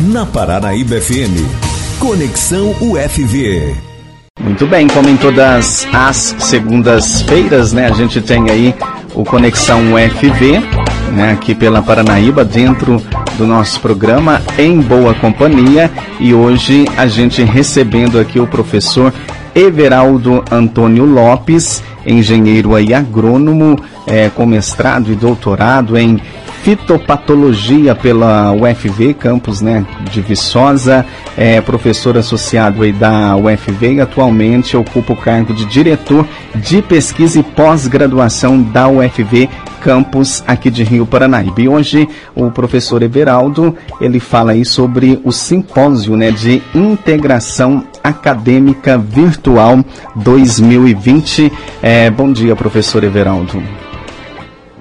na Paranaíba FM. Conexão UFV. Muito bem, como em todas as segundas-feiras, né, a gente tem aí o Conexão UFV, né, aqui pela Paranaíba, dentro do nosso programa Em Boa Companhia. E hoje a gente recebendo aqui o professor Everaldo Antônio Lopes, engenheiro e agrônomo, é, com mestrado e doutorado em fitopatologia pela UFV, campus né, de Viçosa, é professor associado aí da UFV e atualmente ocupa o cargo de diretor de pesquisa e pós-graduação da UFV campus aqui de Rio Paranaíba. E hoje o professor Everaldo, ele fala aí sobre o simpósio né, de integração acadêmica virtual 2020. É, bom dia, professor Everaldo.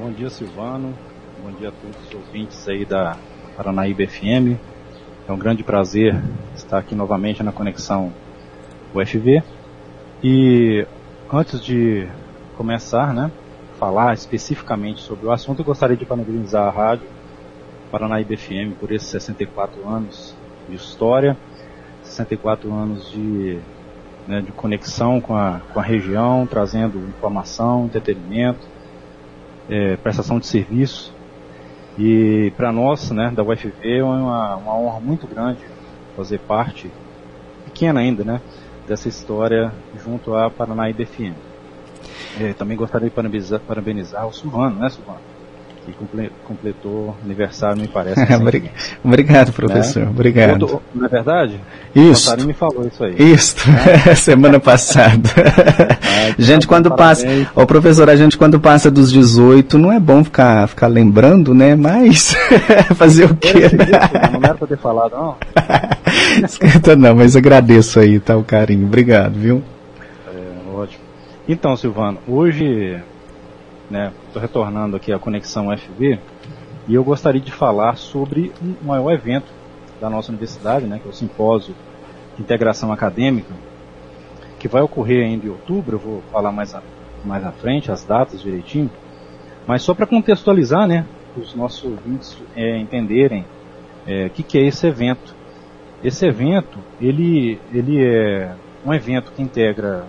Bom dia, Silvano dia a todos os ouvintes aí da Paranaíba FM. É um grande prazer estar aqui novamente na conexão UFV. E antes de começar, né, falar especificamente sobre o assunto, eu gostaria de parabenizar a rádio Paranaíba FM por esses 64 anos de história, 64 anos de, né, de conexão com a, com a região, trazendo informação, entretenimento, é, prestação de serviço e para nós, né, da UFV, é uma, uma honra muito grande fazer parte, pequena ainda, né, dessa história junto à Paranaíba FM. É, também gostaria de parabenizar, parabenizar o Silvano, né, Silvano? Que completou aniversário, me parece. Assim, Obrigado, professor. Né? Obrigado. Tô, não é verdade? Isso. O me falou isso aí. Isso, né? semana passada. Ah, gente, quando passa. Ô, professor, a gente quando passa dos 18, não é bom ficar, ficar lembrando, né? Mas fazer o quê? Né? Não era pra ter falado, não. Esquenta não, mas agradeço aí, tá? O carinho. Obrigado, viu? É, ótimo. Então, Silvano, hoje né? Estou retornando aqui à conexão FV e eu gostaria de falar sobre um maior evento da nossa universidade, né? Que é o simpósio de integração acadêmica, que vai ocorrer ainda em outubro. Eu vou falar mais a, mais à frente as datas direitinho, mas só para contextualizar, né? Os nossos ouvintes é, entenderem o é, que, que é esse evento. Esse evento, ele, ele é um evento que integra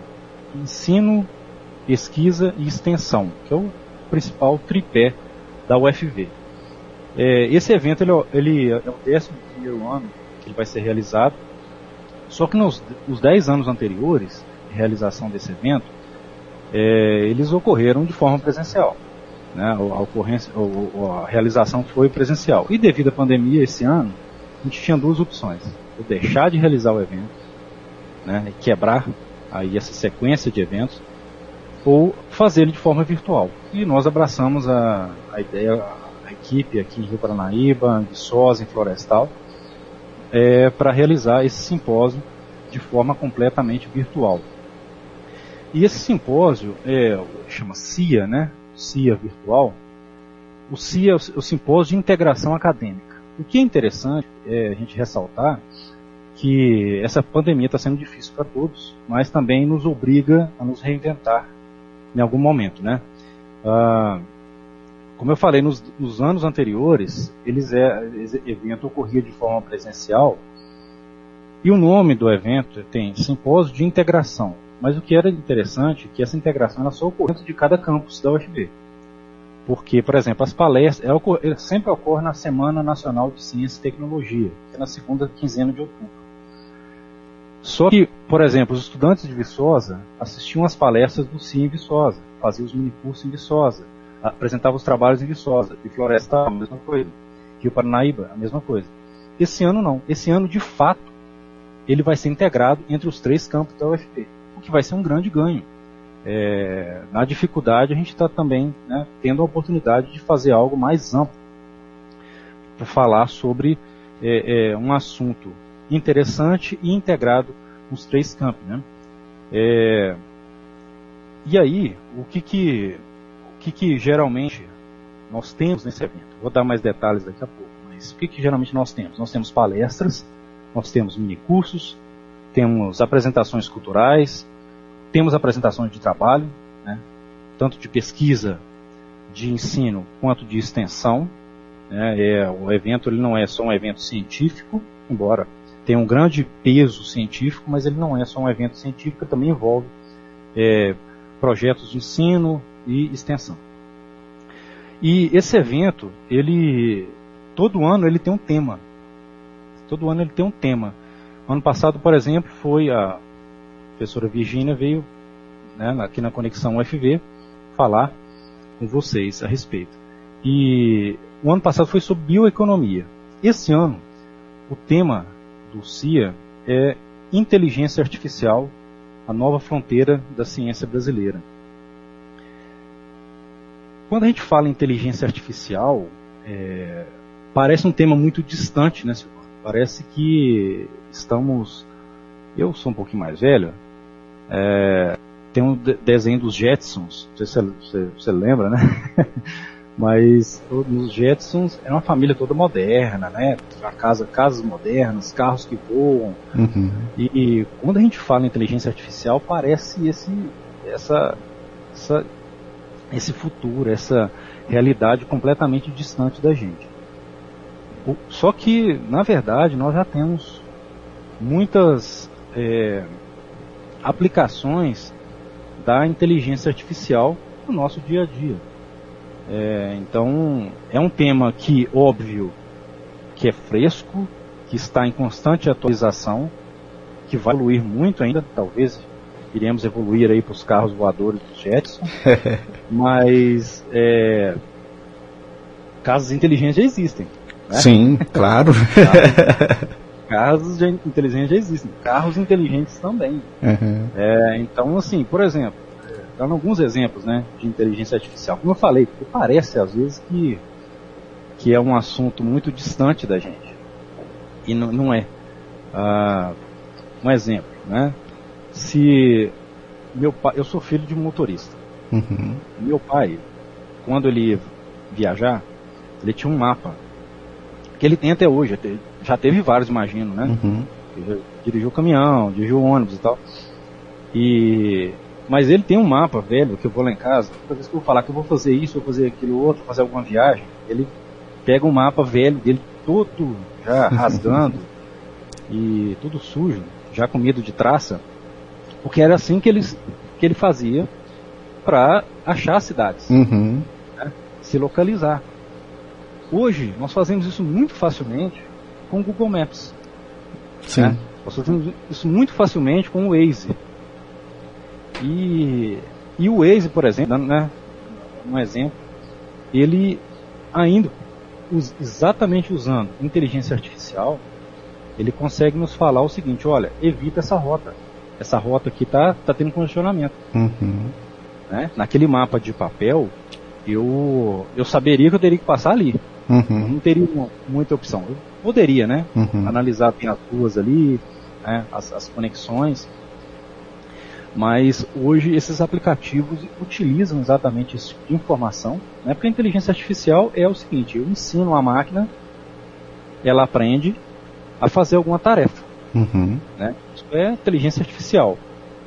ensino, pesquisa e extensão, que é o principal tripé da UFV. É, esse evento ele, é ele é o décimo primeiro ano que ele vai ser realizado, só que nos os 10 anos anteriores de realização desse evento, é, eles ocorreram de forma presencial. Né? A, ocorrência, a realização foi presencial. E devido à pandemia esse ano, a gente tinha duas opções. Ou deixar de realizar o evento, né, quebrar aí essa sequência de eventos, ou fazê-lo de forma virtual. E nós abraçamos a, a ideia, a equipe aqui em Rio Paranaíba, em Viçosa, em Florestal, é, para realizar esse simpósio de forma completamente virtual. E esse simpósio é, chama CIA, né? CIA virtual. O CIA é o simpósio de integração acadêmica. O que é interessante é a gente ressaltar que essa pandemia está sendo difícil para todos, mas também nos obriga a nos reinventar em algum momento, né? Ah, como eu falei, nos, nos anos anteriores, eles é, esse evento ocorria de forma presencial e o nome do evento tem Simpósio de Integração. Mas o que era interessante é que essa integração era só ocorrendo de cada campus da UFB. Porque, por exemplo, as palestras ela, sempre ocorre na Semana Nacional de Ciência e Tecnologia, que é na segunda quinzena de outubro. Só que, por exemplo, os estudantes de Viçosa assistiam às palestras do CIE em Viçosa, faziam os minicursos em Viçosa, apresentavam os trabalhos em Viçosa, e Floresta a mesma coisa, Rio Paranaíba a mesma coisa. Esse ano não. Esse ano, de fato, ele vai ser integrado entre os três campos da UFP, o que vai ser um grande ganho. É, na dificuldade, a gente está também né, tendo a oportunidade de fazer algo mais amplo para falar sobre é, é, um assunto interessante e integrado nos três campos. Né? É, e aí, o que que, o que que geralmente nós temos nesse evento? Vou dar mais detalhes daqui a pouco, mas o que que geralmente nós temos? Nós temos palestras, nós temos minicursos, temos apresentações culturais, temos apresentações de trabalho, né? tanto de pesquisa, de ensino, quanto de extensão, Né? É, o evento ele não é só um evento científico, embora tenha um grande peso científico, mas ele não é só um evento científico, também envolve é, projetos de ensino e extensão. E esse evento, ele todo ano ele tem um tema. Todo ano ele tem um tema. Ano passado, por exemplo, foi a professora Virginia veio né, aqui na Conexão UFV falar com vocês a respeito. E o ano passado foi sobre bioeconomia. Esse ano, o tema do CIA é inteligência artificial, a nova fronteira da ciência brasileira. Quando a gente fala em inteligência artificial, é, parece um tema muito distante, né? Parece que estamos. Eu sou um pouquinho mais velho. É, tem um desenho dos Jetsons, não sei se você lembra, né? Mas os Jetsons é uma família toda moderna, né? A casa, casas modernas, carros que voam. Uhum. E, e, quando a gente fala em inteligência artificial, parece esse, essa, essa, esse futuro, essa realidade completamente distante da gente. O, só que, na verdade, nós já temos muitas é, aplicações da inteligência artificial no nosso dia a dia. É, então, é um tema que, óbvio, que é fresco, que está em constante atualização, que vai evoluir muito ainda, talvez iremos evoluir aí para os carros voadores do Jetson, mas é, casas inteligentes já existem. Né? Sim, claro. Carros, carros inteligentes já existem, carros inteligentes também. Uhum. É, então, assim, por exemplo, dando alguns exemplos né, de inteligência artificial. Como eu falei, parece às vezes que, que é um assunto muito distante da gente. E não, não é. Ah, um exemplo, né? Se meu pai, eu sou filho de um motorista. Uhum. Meu pai, quando ele ia viajar, ele tinha um mapa que ele tem até hoje. Já teve vários, imagino, né? Uhum. Dirigiu caminhão, dirigiu ônibus e tal. E mas ele tem um mapa velho que eu vou lá em casa. Toda vez que eu vou falar que eu vou fazer isso, vou fazer aquilo outro, fazer alguma viagem, ele pega um mapa velho dele todo já rasgando e tudo sujo, já com medo de traça, porque era assim que ele, que ele fazia para achar cidades, uhum. né? se localizar. Hoje nós fazemos isso muito facilmente com o Google Maps. Sim. Né? Nós fazemos isso muito facilmente com o Waze. E, e o Waze, por exemplo, né, um exemplo, ele ainda, exatamente usando inteligência artificial, ele consegue nos falar o seguinte, olha, evita essa rota. Essa rota aqui tá, tá tendo congestionamento. Uhum. Né? Naquele mapa de papel, eu, eu saberia que eu teria que passar ali. Uhum. Não teria uma, muita opção. Eu poderia, né? Uhum. Analisar bem as ruas ali, né? as, as conexões. Mas hoje esses aplicativos utilizam exatamente esse tipo de informação, né? porque a inteligência artificial é o seguinte: eu ensino a máquina, ela aprende a fazer alguma tarefa. Uhum. Né? Isso é inteligência artificial.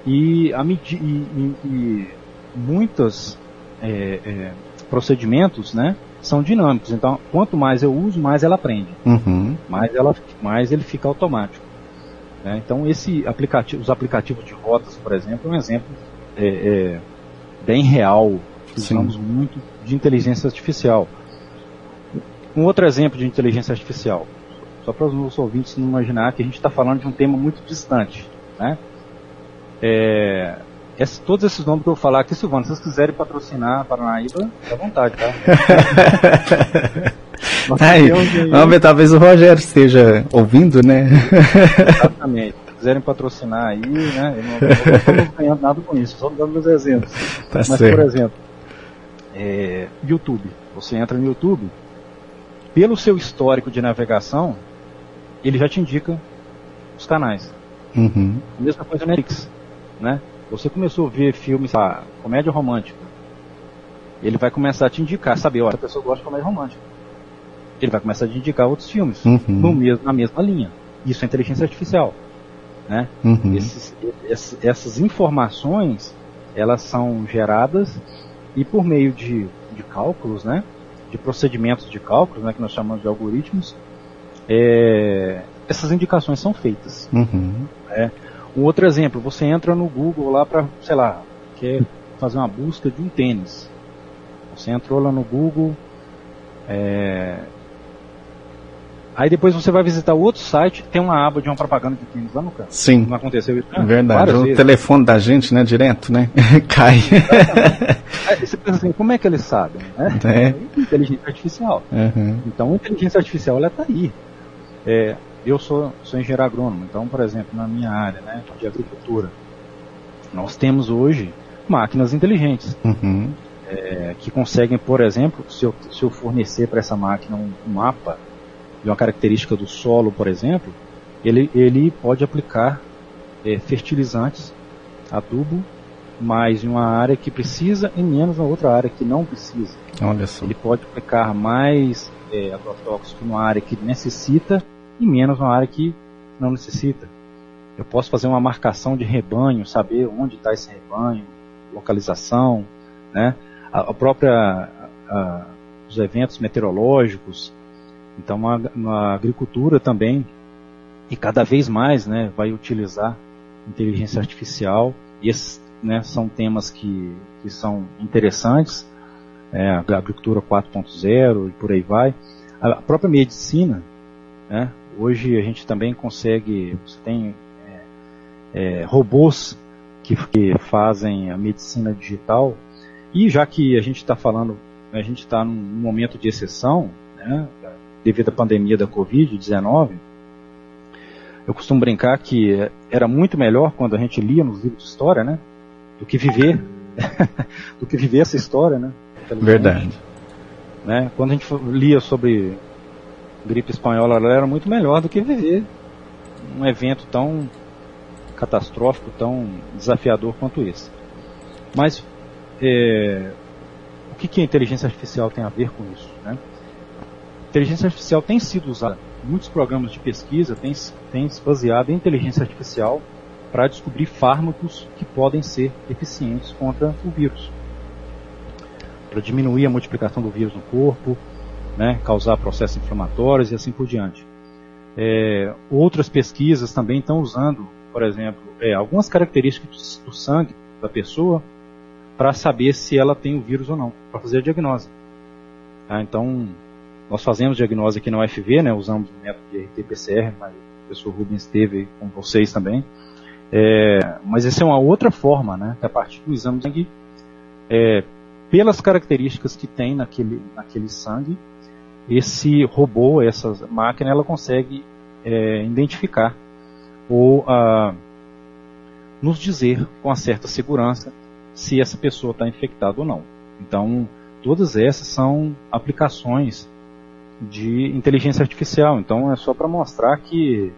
E, a, e, e, e muitos é, é, procedimentos né, são dinâmicos. Então, quanto mais eu uso, mais ela aprende. Uhum. Mais, ela, mais ele fica automático. Né? Então, esse aplicativo, os aplicativos de rotas, por exemplo, é um exemplo é, é, bem real, usamos muito de inteligência artificial. Um outro exemplo de inteligência artificial, só para os nossos ouvintes não imaginar que a gente está falando de um tema muito distante. Né? É, esse, todos esses nomes que eu vou falar aqui, Silvano, se vocês quiserem patrocinar a Paranaíba, à vontade, tá? Aí, vamos ver, talvez o Rogério esteja ouvindo, né? Exatamente. Se quiserem patrocinar aí, né? Eu não, estamos ganhando nada com isso, só dando os exemplos. Tá Mas, certo. por exemplo, é, YouTube. Você entra no YouTube, pelo seu histórico de navegação, ele já te indica os canais. Uhum. A mesma coisa no Netflix, né? Você começou a ver filmes, lá, comédia romântica. Ele vai começar a te indicar, saber, olha, a pessoa gosta de comédia romântica ele vai começar a indicar outros filmes uhum. no mesmo, na mesma linha. Isso é inteligência artificial. Né? Uhum. Esses, esses, essas informações elas são geradas e por meio de, de cálculos, né, de procedimentos de cálculo, né, que nós chamamos de algoritmos, é, essas indicações são feitas. Uhum. É. Um outro exemplo, você entra no Google lá para, sei lá, quer fazer uma busca de um tênis. Você entrou lá no Google, é, Aí depois você vai visitar o outro site, tem uma aba de uma propaganda de tênis lá no canto. Sim. Não aconteceu isso? Ah, Verdade. O vezes. telefone da gente, né, direto, né? Cai. Aí você pensa assim, como é que eles sabem? Né? É. Inteligência artificial. Uhum. Então a inteligência artificial ela está aí. É, eu sou, sou engenheiro agrônomo, então, por exemplo, na minha área né, de agricultura, nós temos hoje máquinas inteligentes. Uhum. É, que conseguem, por exemplo, se eu, se eu fornecer para essa máquina um, um mapa de uma característica do solo, por exemplo, ele, ele pode aplicar é, fertilizantes, adubo, mais em uma área que precisa e menos na outra área que não precisa. Olha só. Ele pode aplicar mais é, agrotóxico numa área que necessita e menos numa área que não necessita. Eu posso fazer uma marcação de rebanho, saber onde está esse rebanho, localização, né? a, a própria a, os eventos meteorológicos, então, a, agricultura também, e cada vez mais, né, vai utilizar inteligência artificial. E esses né, são temas que, que são interessantes, é, a agricultura 4.0 e por aí vai. A própria medicina, né, hoje a gente também consegue, você tem é, é, robôs que, que fazem a medicina digital, e já que a gente está falando, a gente está num momento de exceção, né, devido à pandemia da Covid-19, eu costumo brincar que era muito melhor quando a gente lia nos livros de história, né? Do que viver, do que viver essa história, né? Verdade. Né? Quando a gente lia sobre gripe espanhola, ela era muito melhor do que viver um evento tão catastrófico, tão desafiador quanto esse. Mas é, o que, que a inteligência artificial tem a ver com isso? Né? Inteligência artificial tem sido usada. Muitos programas de pesquisa têm, têm se baseado em inteligência artificial para descobrir fármacos que podem ser eficientes contra o vírus. Para diminuir a multiplicação do vírus no corpo, né, causar processos inflamatórios e assim por diante. É, outras pesquisas também estão usando, por exemplo, é, algumas características do sangue da pessoa para saber se ela tem o vírus ou não, para fazer a diagnose. Ah, então, nós fazemos diagnose aqui na UFV, né, usamos o método de RT-PCR, mas o professor Rubens esteve com vocês também. É, mas essa é uma outra forma, né, a partir do exame de sangue, é, pelas características que tem naquele, naquele sangue, esse robô, essa máquina, ela consegue é, identificar ou a, nos dizer com certa segurança se essa pessoa está infectada ou não. Então, todas essas são aplicações de inteligência artificial. Então é só para mostrar que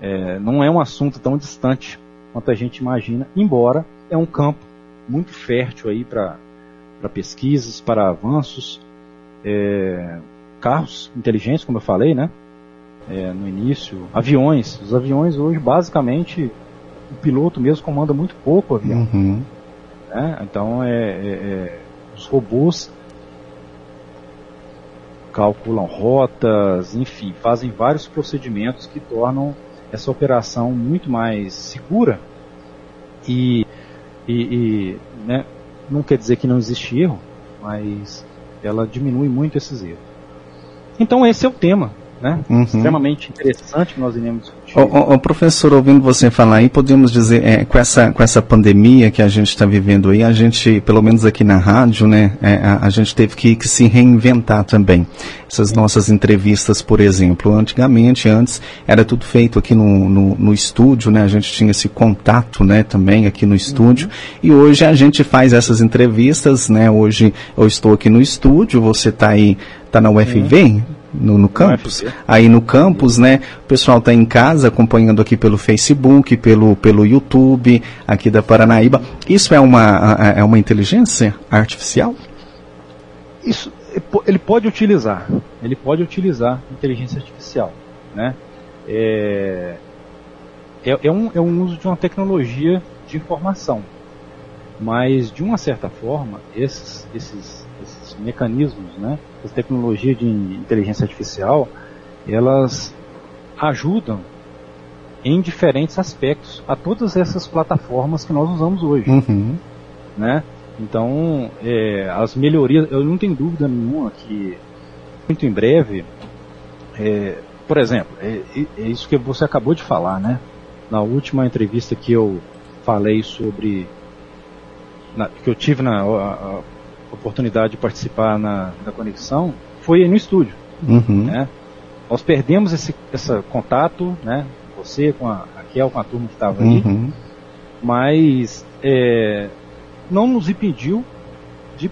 é, não é um assunto tão distante quanto a gente imagina, embora é um campo muito fértil aí para pesquisas, para avanços, é, carros inteligentes, como eu falei, né? É, no início, aviões. Os aviões hoje, basicamente, o piloto mesmo comanda muito pouco o avião. Uhum. Né? Então, é, é, é os robôs calculam rotas, enfim, fazem vários procedimentos que tornam essa operação muito mais segura e, e, e né, não quer dizer que não existe erro, mas ela diminui muito esses erros. Então esse é o tema né? Uhum. Extremamente interessante que nós iremos discutir. Professor, ouvindo você falar aí, podemos dizer, é, com, essa, com essa pandemia que a gente está vivendo aí, a gente, pelo menos aqui na rádio, né, é, a, a, gente teve que, que, se reinventar também. Essas Sim. nossas entrevistas, por exemplo, antigamente, antes, era tudo feito aqui no, no, no, estúdio, né, a gente tinha esse contato, né, também aqui no estúdio, uhum. e hoje a gente faz essas entrevistas, né, hoje eu estou aqui no estúdio, você está aí, está na UFV, uhum no, no campus. Aí no campus, né, o pessoal está em casa acompanhando aqui pelo Facebook, pelo, pelo YouTube, aqui da Paranaíba. Isso é uma, é uma inteligência artificial? Isso, ele pode utilizar, ele pode utilizar inteligência artificial, né? É, é, é, um, é um uso de uma tecnologia de informação, mas de uma certa forma, esses, esses, esses esses mecanismos, né, as tecnologias de inteligência artificial, elas ajudam em diferentes aspectos a todas essas plataformas que nós usamos hoje, Uhum. né? Então, é, as melhorias, eu não tenho dúvida nenhuma que muito em breve, é, por exemplo, é, é isso que você acabou de falar, né? Na última entrevista que eu falei sobre, na, que eu tive na a, a oportunidade de participar na, na conexão, foi no estúdio, Uhum. né? Nós perdemos esse, esse contato, né? Você com a Raquel, com a turma que estava aí, Uhum. mas é, não nos impediu de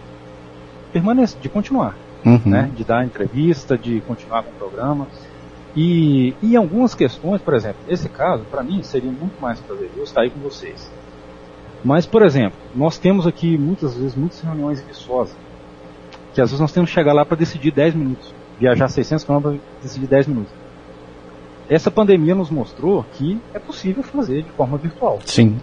permanecer, de continuar, Uhum. né? De dar entrevista, de continuar com o programa. E, e em algumas questões, por exemplo, esse caso, para mim, seria muito mais prazeroso estar aí com vocês. Mas, por exemplo, nós temos aqui muitas vezes muitas reuniões em Viçosa, que às vezes nós temos que chegar lá para decidir 10 minutos, viajar 600 km para decidir 10 minutos. Essa pandemia nos mostrou que é possível fazer de forma virtual. Sim.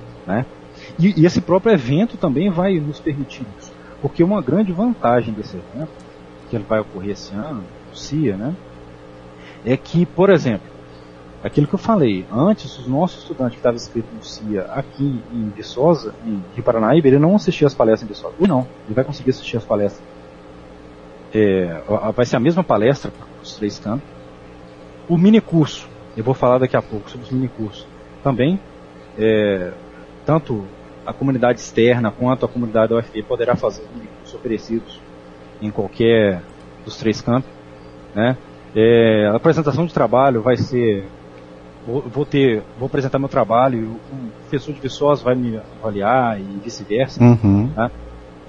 E, e esse próprio evento também vai nos permitir isso. Porque uma grande vantagem desse evento, que ele vai ocorrer esse ano, CIA, né? É que, por exemplo, aquilo que eu falei, antes o nosso estudante que estava inscrito no CIA aqui em Viçosa, em Rio Paranaíba, ele não assistia as palestras em Viçosa. Ou não, ele vai conseguir assistir as palestras. É, vai ser a mesma palestra para os três campos. O mini curso, eu vou falar daqui a pouco sobre os mini cursos. Também, é, tanto a comunidade externa quanto a comunidade da UFP poderá fazer mini cursos oferecidos em qualquer dos três campos. Né? É, a apresentação de trabalho vai ser. Vou, vou ter, vou apresentar meu trabalho, e o um professor de Viçosa vai me avaliar e vice-versa. Uhum.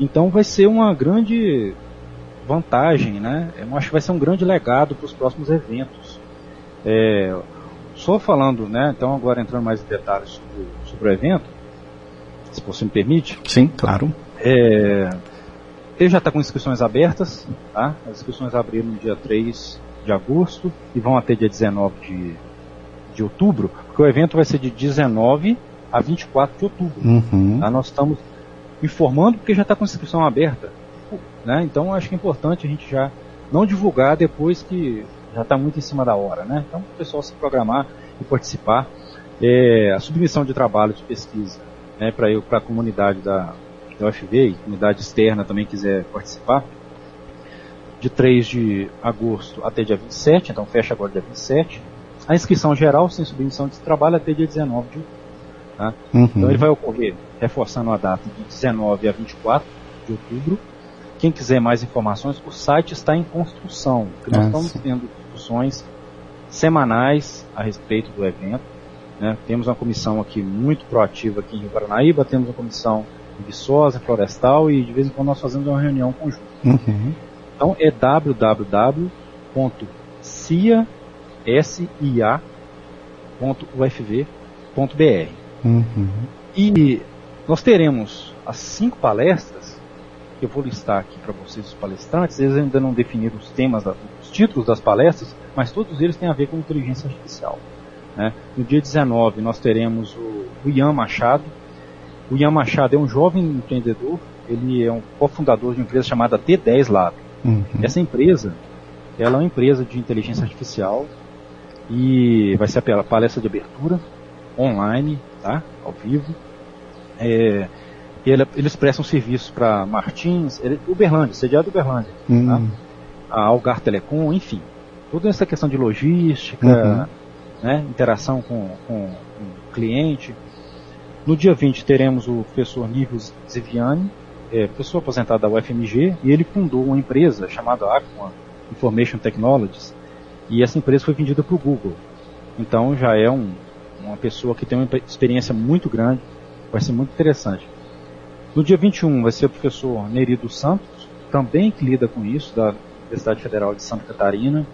Então vai ser uma grande vantagem, né? Eu acho que vai ser um grande legado para os próximos eventos. É, só falando, né? Então agora entrando mais em detalhes sobre, sobre o evento, se você me permite, Sim, claro. é, ele já está com inscrições abertas, tá? As inscrições abriram no dia 3 de agosto e vão até dia 19 de, de outubro, porque o evento vai ser de 19 a 24 de outubro. Uhum. Tá? Nós estamos informando porque já está com inscrição aberta. Né? Então acho que é importante a gente já não divulgar depois que já está muito em cima da hora. Né? Então o pessoal se programar e participar. É, a submissão de trabalho de pesquisa né, para a comunidade da, da UFV e comunidade externa também quiser participar, de 3 de agosto até dia 27, então fecha agora dia 27. A inscrição geral sem submissão de trabalho até dia 19 de outubro. Uhum. Então ele vai ocorrer, reforçando a data, de 19 a 24 de outubro. Quem quiser mais informações, o site está em construção. Nós Ah, estamos sim. tendo discussões semanais a respeito do evento. né? Temos uma comissão aqui muito proativa aqui em Rio Paranaíba, temos uma comissão em Viçosa, Florestal e de vez em quando nós fazemos uma reunião conjunta. Uhum. Então é www.cia.ufv.br. Uhum. E nós teremos as cinco palestras, que eu vou listar aqui para vocês os palestrantes, eles ainda não definiram os temas, os títulos das palestras, mas todos eles têm a ver com inteligência artificial. né? No dia 19 nós teremos o, o Ian Machado. O Ian Machado é um jovem empreendedor, ele é um cofundador de uma empresa chamada T10 Lab. Uhum. Essa empresa, ela é uma empresa de inteligência artificial e vai ser a palestra de abertura online, tá? Ao vivo. É, e ele- eles prestam serviços para Martins, ele- Uberlândia, sediado Uberlândia, Uhum. a Algar Telecom, enfim. Toda essa questão de logística, Uhum. né, interação com, com, com o cliente. No dia 20 teremos o professor Nível Ziviani, é, professor aposentado da UFMG, e ele fundou uma empresa chamada Aqua Information Technologies, e essa empresa foi vendida para o Google. Então já é um, uma pessoa que tem uma experiência muito grande, vai ser muito interessante. No dia 21 vai ser o professor Neri dos Santos, também que lida com isso, da Universidade Federal de Santa Catarina.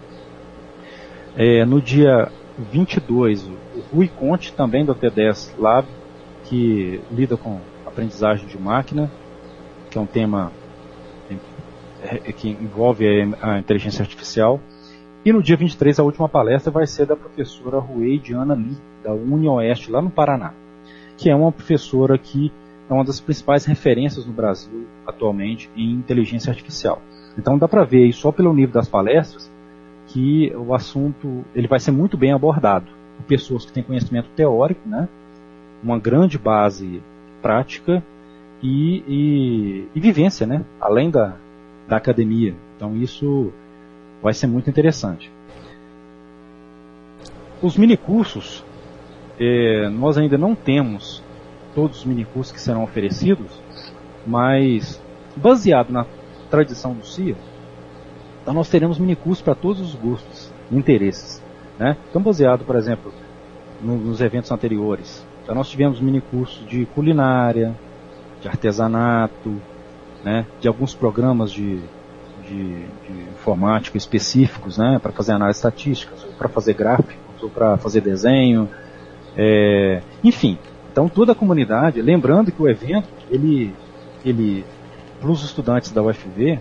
É, no dia 22, o Rui Conte, também do T10 Lab, que lida com aprendizagem de máquina, que é um tema é, que envolve a inteligência artificial. E no dia 23, a última palestra vai ser da professora Ruei Diana Lee, da UniOeste, lá no Paraná, que é uma professora que é uma das principais referências no Brasil atualmente em inteligência artificial. Então dá para ver aí só pelo nível das palestras que o assunto ele vai ser muito bem abordado por pessoas que têm conhecimento teórico, né? Uma grande base prática e, e, e vivência, né? Além da, da academia. Então isso vai ser muito interessante. Os minicursos, é, nós ainda não temos todos os minicursos que serão oferecidos, mas baseado na tradição do CIA, então nós teremos minicursos para todos os gostos e interesses. Né? Então, baseado, por exemplo, no, nos eventos anteriores, então nós tivemos minicursos de culinária, de artesanato, né? de alguns programas de, de, de informática específicos né? para fazer análise estatística, para fazer gráficos, ou para fazer desenho, é, enfim. Então toda a comunidade, lembrando que o evento, ele, ele para os estudantes da UFV,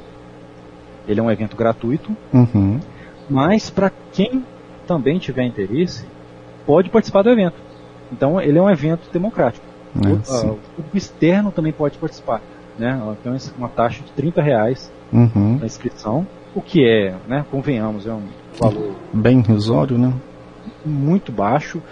ele é um evento gratuito, uhum. mas para quem também tiver interesse, pode participar do evento. Então ele é um evento democrático. É, o, a, o, público externo também pode participar. Né? Tem uma taxa de 30 reais uhum. na inscrição, o que é, né, convenhamos, é um valor bem irrisório, né? Muito baixo,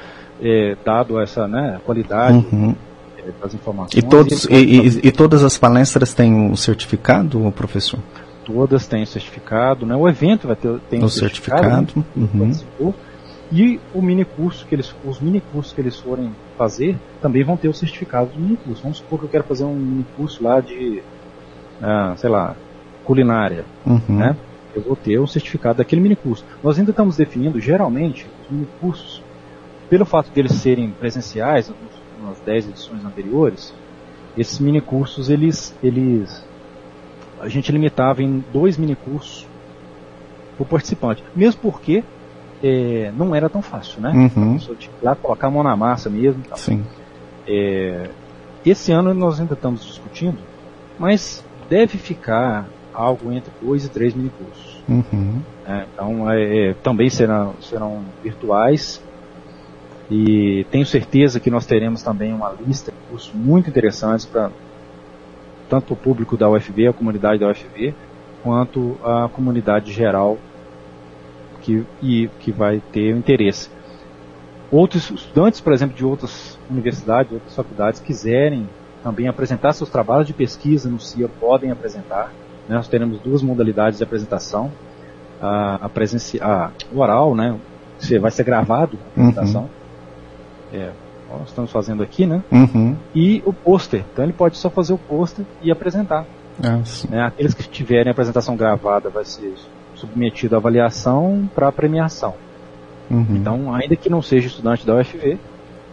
é, dado essa né, qualidade uhum. é, das informações. E, todos, e, e, e, todas as palestras têm um certificado, professor? todas têm certificado, né? O evento vai ter tem o um certificado, certificado né? uhum. e o mini curso que eles, os mini cursos que eles forem fazer também vão ter o certificado do mini curso. Vamos supor que eu quero fazer um mini curso lá de, ah, sei lá, culinária, uhum. né? Eu vou ter o certificado daquele mini curso. Nós ainda estamos definindo, geralmente, os mini cursos, pelo fato de eles serem presenciais, nas 10 edições anteriores, esses mini cursos eles, eles a gente limitava em dois minicursos por participante. Mesmo porque é, não era tão fácil, né? Uhum. A tinha que lá colocar a mão na massa mesmo. Sim. É, esse ano nós ainda estamos discutindo, mas deve ficar algo entre dois e três minicursos. Uhum. É, então é, é, também serão, serão virtuais e tenho certeza que nós teremos também uma lista de cursos muito interessantes para tanto o público da UFV, a comunidade da UFV, quanto a comunidade geral que, e, que vai ter interesse. Outros estudantes, por exemplo, de outras universidades, outras faculdades, quiserem também apresentar seus trabalhos de pesquisa no CIA, podem apresentar. Né? Nós teremos duas modalidades de apresentação. A, a, a oral, né? Você vai ser gravado a apresentação. Uhum. É, nós estamos fazendo aqui, né? Uhum. E o pôster. Então ele pode só fazer o pôster e apresentar. É, né? Aqueles que tiverem a apresentação gravada vai ser submetido à avaliação para premiação. Uhum. Então, ainda que não seja estudante da UFV,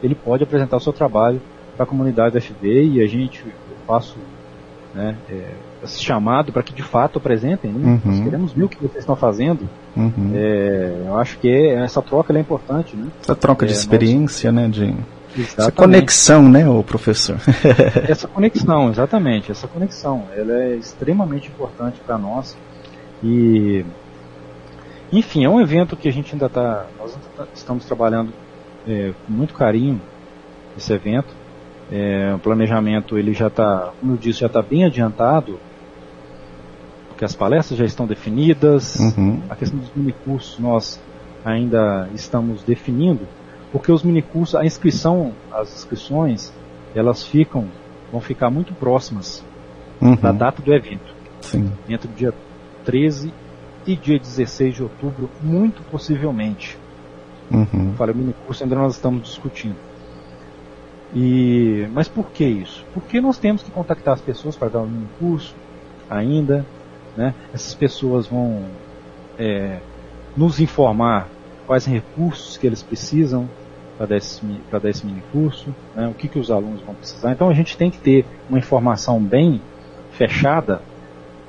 ele pode apresentar o seu trabalho para a comunidade da UFV e a gente, eu faço né, é, chamado para que de fato apresentem. Né? Uhum. Nós queremos ver o que vocês estão fazendo. Uhum. É, eu acho que essa troca é importante. Né? Essa troca de é, experiência, nós... né? De Exatamente. Essa conexão, né, o professor? essa conexão, exatamente, essa conexão, ela é extremamente importante para nós e, enfim, é um evento que a gente ainda está, nós tá, estamos trabalhando é, com muito carinho esse evento. É, o planejamento ele já está, como eu disse, já está bem adiantado, porque as palestras já estão definidas, uhum. a questão dos minicursos nós ainda estamos definindo porque os minicursos, a inscrição, as inscrições, elas ficam, vão ficar muito próximas uhum. da data do evento. Sim. Entre o dia 13 e dia 16 de outubro, muito possivelmente. Uhum. Falei, o minicurso ainda nós estamos discutindo. E, mas por que isso? Porque nós temos que contactar as pessoas para dar o um minicurso ainda. Né? Essas pessoas vão é, nos informar quais recursos que eles precisam para dar esse, dar esse mini curso, né, o que, que os alunos vão precisar. Então a gente tem que ter uma informação bem fechada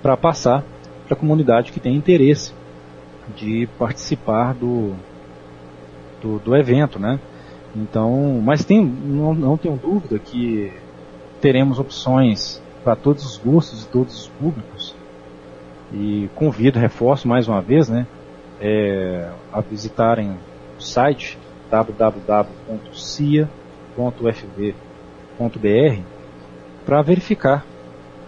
para passar para a comunidade que tem interesse de participar do, do, do, evento, né? Então, mas tem, não, não tenho dúvida que teremos opções para todos os gostos e todos os públicos. E convido, reforço mais uma vez, né? é, a visitarem o site www.cia.ufv.br para verificar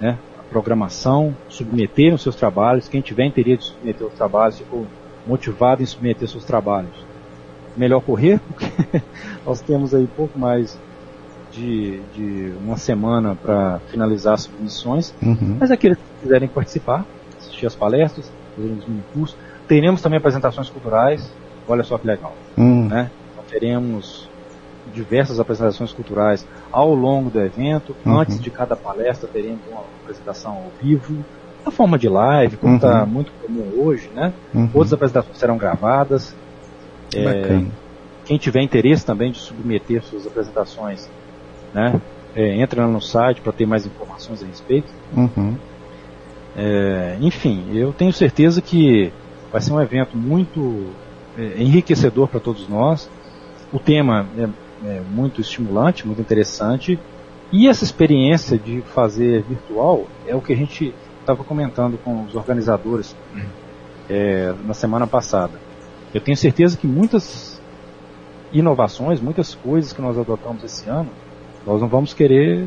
né, programação, submeterem os seus trabalhos. Quem tiver interesse de submeter os trabalhos, ficou motivado em submeter seus trabalhos. Melhor correr, porque nós temos aí pouco mais de, de uma semana para finalizar as submissões. Uhum. Mas aqueles que quiserem participar, assistir as palestras, mini cursos. Teremos também apresentações culturais. Olha só que legal. Uhum. Né? Então, teremos diversas apresentações culturais ao longo do evento. Uhum. Antes de cada palestra, teremos uma apresentação ao vivo, na forma de live, como está uhum. muito comum hoje, né? Uhum. Outras apresentações serão gravadas. É, quem tiver interesse também de submeter suas apresentações, né? É, entra no site para ter mais informações a respeito. Uhum. É, enfim, eu tenho certeza que vai ser um evento muito é, enriquecedor para todos nós. O tema é é, muito estimulante, muito interessante. E essa experiência de fazer virtual é o que a gente estava comentando com os organizadores é, na semana passada. Eu tenho certeza que muitas inovações, muitas coisas que nós adotamos esse ano, nós não vamos querer.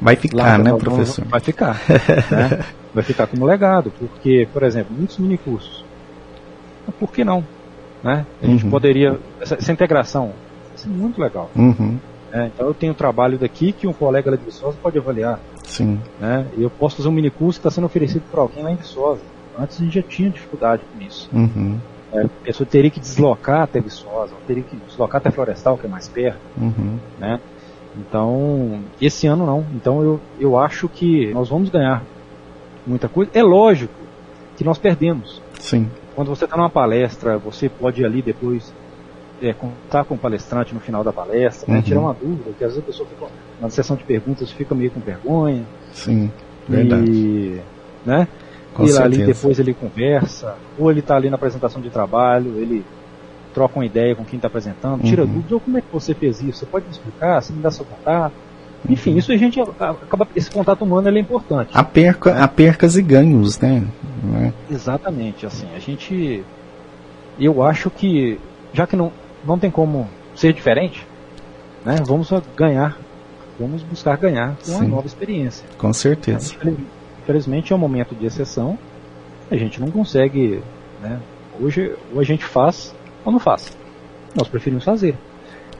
Vai ficar, né, professor? Vai ficar. né? Vai ficar como legado, porque, por exemplo, muitos minicursos. Por que não? Né? A gente uhum. poderia. Essa, essa integração ser muito legal. Uhum. É, então eu tenho um trabalho daqui que um colega lá de Viçosa pode avaliar. Sim. Né? E eu posso fazer um mini curso que está sendo oferecido para alguém lá em Viçosa. Antes a gente já tinha dificuldade com isso. Uhum. É, a pessoa teria que deslocar até Viçosa, teria que deslocar até Florestal, que é mais perto. Uhum. Né? Então, esse ano não. Então eu, eu acho que nós vamos ganhar muita coisa. É lógico que nós perdemos. Sim. Quando você está numa palestra, você pode ir ali depois é, contar com o palestrante no final da palestra, né, uhum. tirar uma dúvida, que às vezes a pessoa fica na sessão de perguntas fica meio com vergonha. Sim, verdade. E, né? Com e ali depois ele conversa, ou ele está ali na apresentação de trabalho, ele troca uma ideia com quem está apresentando, tira uhum. dúvidas, ou como é que você fez isso? Você pode me explicar? Você me dá seu contato? Enfim, uhum. isso a gente acaba. Esse contato humano é importante. A, perca, percas e ganhos, né? É? Exatamente, assim, a gente. Eu acho que, já que não, não tem como ser diferente, né? Vamos ganhar, vamos buscar ganhar com uma nova experiência. Com certeza. Infelizmente é um momento de exceção, a gente não consegue, né? Hoje ou a gente faz ou não faz. Nós preferimos fazer.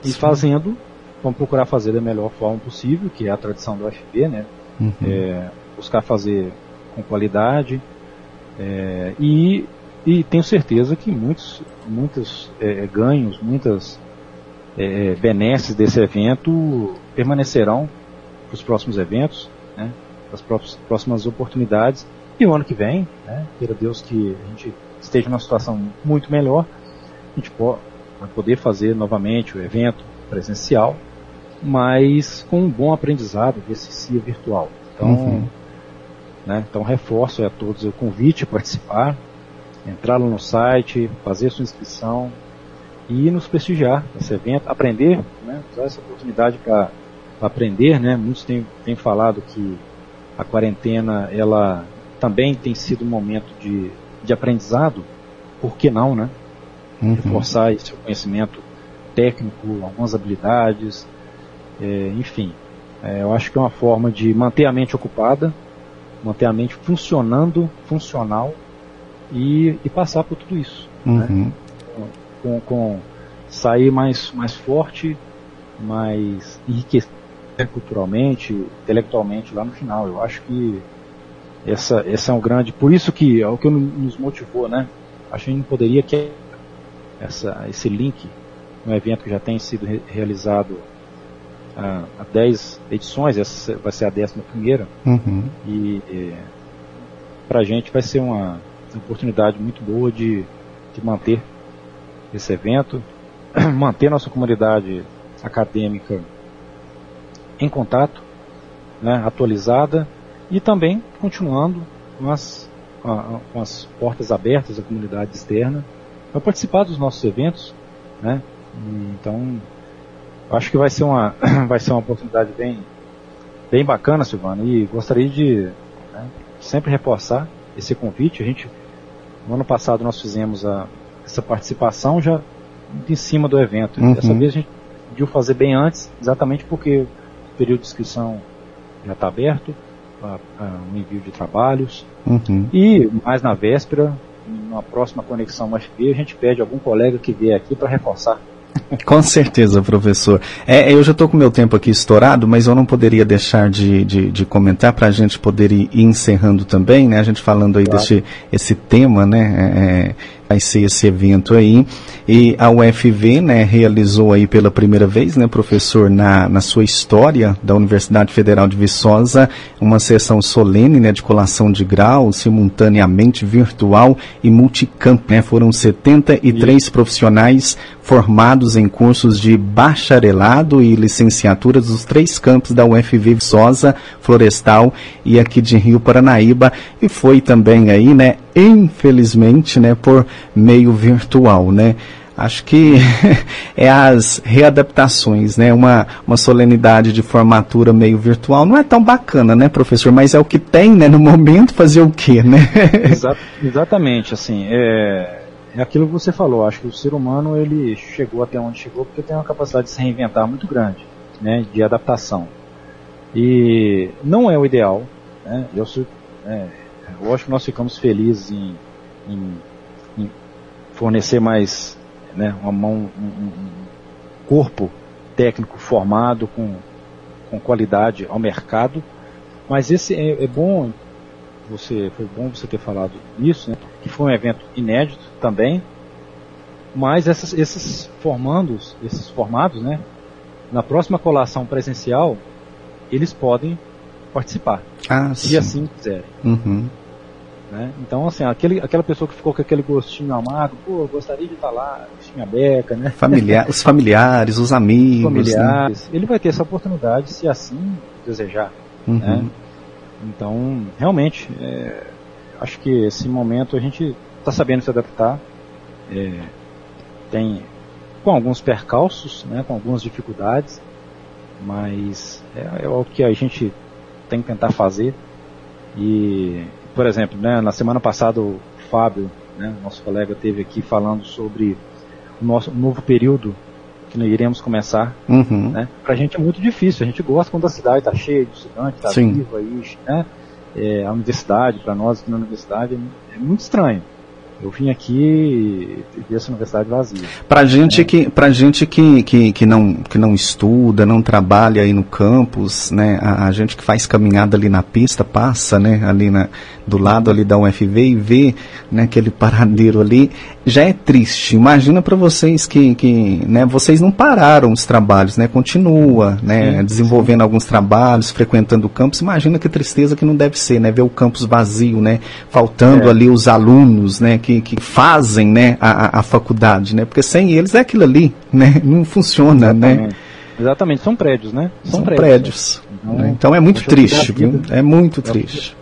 E Sim. fazendo, vamos procurar fazer da melhor forma possível, que é a tradição do UFB, né? Uhum. É, buscar fazer com qualidade é, e e tenho certeza que muitos, muitos é, ganhos, muitas é, benesses desse evento permanecerão para os próximos eventos, né, as próximas oportunidades. E o ano que vem, né, queira Deus que a gente esteja numa situação muito melhor, a gente pode poder fazer novamente o evento presencial, mas com um bom aprendizado desse CIA virtual. Então, uhum. né, então reforço a todos o convite a participar entrar no site, fazer sua inscrição e nos prestigiar nesse evento, aprender, né, usar essa oportunidade para aprender, né? Muitos têm, têm falado que a quarentena ela também tem sido um momento de, de aprendizado, por que não, né? Uhum. Reforçar esse conhecimento técnico, algumas habilidades, é, enfim. É, eu acho que é uma forma de manter a mente ocupada, manter a mente funcionando, funcional e, e passar por tudo isso. Né? Uhum. Né? Com, com, sair mais, mais forte, mais enriquecido culturalmente, intelectualmente lá no final. Eu acho que essa, essa é um grande. Por isso que é o que nos motivou, né? Acho que a gente poderia que essa, esse link no evento que já tem sido re realizado há, há 10 edições, essa vai ser a décima primeira. Uhum. E, e para a gente vai ser uma, uma oportunidade muito boa de, de manter esse evento, manter nossa comunidade acadêmica em contato, né, atualizada e também continuando com as, com as portas abertas à comunidade externa para participar dos nossos eventos, né? Então, acho que vai ser uma vai ser uma oportunidade bem bem bacana, Silvano, e gostaria de né, sempre reforçar esse convite. A gente no ano passado nós fizemos a, essa participação já em cima do evento. Uhum. Dessa vez a gente decidiu fazer bem antes, exatamente porque o período de inscrição já está aberto. um envio de trabalhos. Uhum. E mais na véspera, numa próxima conexão UFB, a gente pede algum colega que vier aqui para reforçar com certeza, professor. É, eu já estou com meu tempo aqui estourado, mas eu não poderia deixar de, de, de comentar para a gente poder ir encerrando também, né? A gente falando aí claro. desse esse tema, né? É, é vai ser esse evento aí. E a UFV, né, realizou aí pela primeira vez, né, professor, na, na sua história da Universidade Federal de Viçosa, uma sessão solene, né, de colação de grau, simultaneamente virtual e multicamp, né, foram 73 Isso. profissionais formados em cursos de bacharelado e licenciatura dos três campos da UFV Viçosa, Florestal e aqui de Rio Paranaíba, e foi também aí, né, infelizmente, né, por meio virtual, né? Acho que é as readaptações, né? Uma, uma solenidade de formatura meio virtual não é tão bacana, né, professor? Mas é o que tem, né? No momento, fazer o quê, né? Exa exatamente, assim, é, é aquilo que você falou. Acho que o ser humano, ele chegou até onde chegou porque tem uma capacidade de se reinventar muito grande, né? De adaptação. E não é o ideal, né? Eu sou, é, eu acho que nós ficamos felizes em, em, em fornecer mais né, uma mão, um, um, corpo técnico formado com, com qualidade ao mercado. Mas esse é, é bom, você foi bom você ter falado isso, né, que foi um evento inédito também. Mas essas, esses formandos, esses formados, né, na próxima colação presencial, eles podem participar, ah, se sim. assim quiserem. Uhum. Né? Então, assim, aquele, aquela pessoa que ficou com aquele gostinho amargo, pô, gostaria de estar lá, tinha beca, né? Familiar, os familiares, os amigos. Familiares. Né? Ele vai ter essa oportunidade se assim desejar. Uhum. Né? Então, realmente, é, acho que esse momento a gente está sabendo se adaptar. É, tem com alguns percalços, né, com algumas dificuldades, mas é, é o que a gente tem que tentar fazer. E por exemplo, né, na semana passada o Fábio, né, nosso colega, teve aqui falando sobre o nosso novo período que nós iremos começar. Uhum. Né? Para a gente é muito difícil, a gente gosta quando a cidade está cheia de estudantes, está viva aí, né? É, a universidade, para nós aqui na universidade, é muito estranho eu vim aqui e vi essa universidade vazia. Para gente é. que, pra gente que, que, que, não, que não estuda, não trabalha aí no campus, né, a, a, gente que faz caminhada ali na pista, passa, né, ali na, do lado ali da UFV e vê, né, aquele paradeiro ali, já é triste. Imagina para vocês que, que, né, vocês não pararam os trabalhos, né, continua, né, sim, desenvolvendo sim. alguns trabalhos, frequentando o campus. Imagina que tristeza que não deve ser, né, ver o campus vazio, né, faltando é. ali os alunos, né, que, que fazem, né, a, a faculdade, né, porque sem eles é aquilo ali, né, não funciona, né. Exatamente. né. Exatamente, são prédios, né? São, são prédios. prédios. Então, né? então, é muito triste, viu? É muito é triste.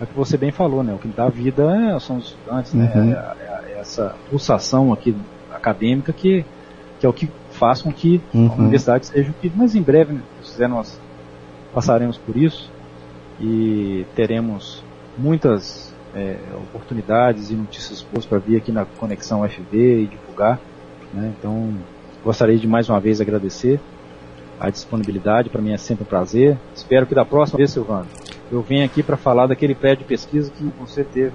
É o que você bem falou, né? O que dá vida é, são os estudantes, né? uhum. né? É, essa pulsação aqui acadêmica que, que é o que faz com que uhum. a universidade seja o que, mas em breve, né, se quiser, nós passaremos por isso e teremos muitas é, oportunidades e notícias boas para vir aqui na Conexão FV e divulgar. Né? Então, gostaria de mais uma vez agradecer a disponibilidade, para mim é sempre um prazer. Espero que da próxima vez, Silvano, eu venho aqui para falar daquele prédio de pesquisa que você teve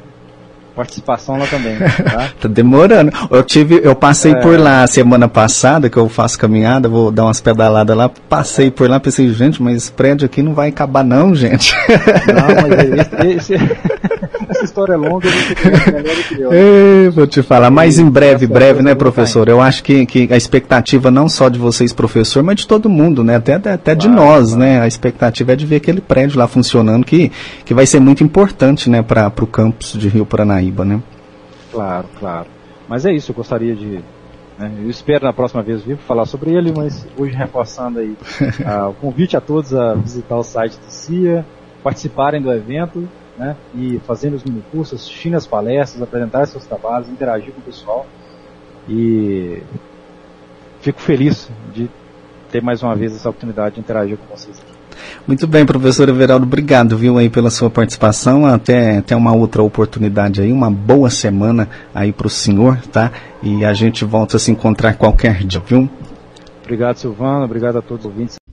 participação lá também. Tá, tá demorando. Eu tive, eu passei é... por lá semana passada, que eu faço caminhada, vou dar umas pedaladas lá, passei por lá, pensei, gente, mas esse prédio aqui não vai acabar não, gente. Não, mas esse, esse, essa história é longa, eu melhor do que eu. Vou te falar, mas em breve, breve, né, professor? Eu acho que, que a expectativa não só de vocês, professor, mas de todo mundo, né? Até, até, até de nós, claro. né? A expectativa é de ver aquele prédio lá funcionando, que, que vai ser muito importante, né, para o campus de Rio Paranaíba, né? Claro, claro. Mas é isso, eu gostaria de né? Eu espero na próxima vez vir falar sobre ele, mas hoje reforçando aí uh, o convite a todos a visitar o site do CIA, participarem do evento né, e fazendo os minicursos, assistindo as palestras, apresentar seus trabalhos, interagir com o pessoal. E fico feliz de ter mais uma vez essa oportunidade de interagir com vocês. Muito bem, professor Everaldo, obrigado, viu, aí pela sua participação. Até, até uma outra oportunidade aí, uma boa semana aí para o senhor, tá? E a gente volta a se encontrar qualquer dia, viu? Obrigado, Silvano, obrigado a todos os ouvintes.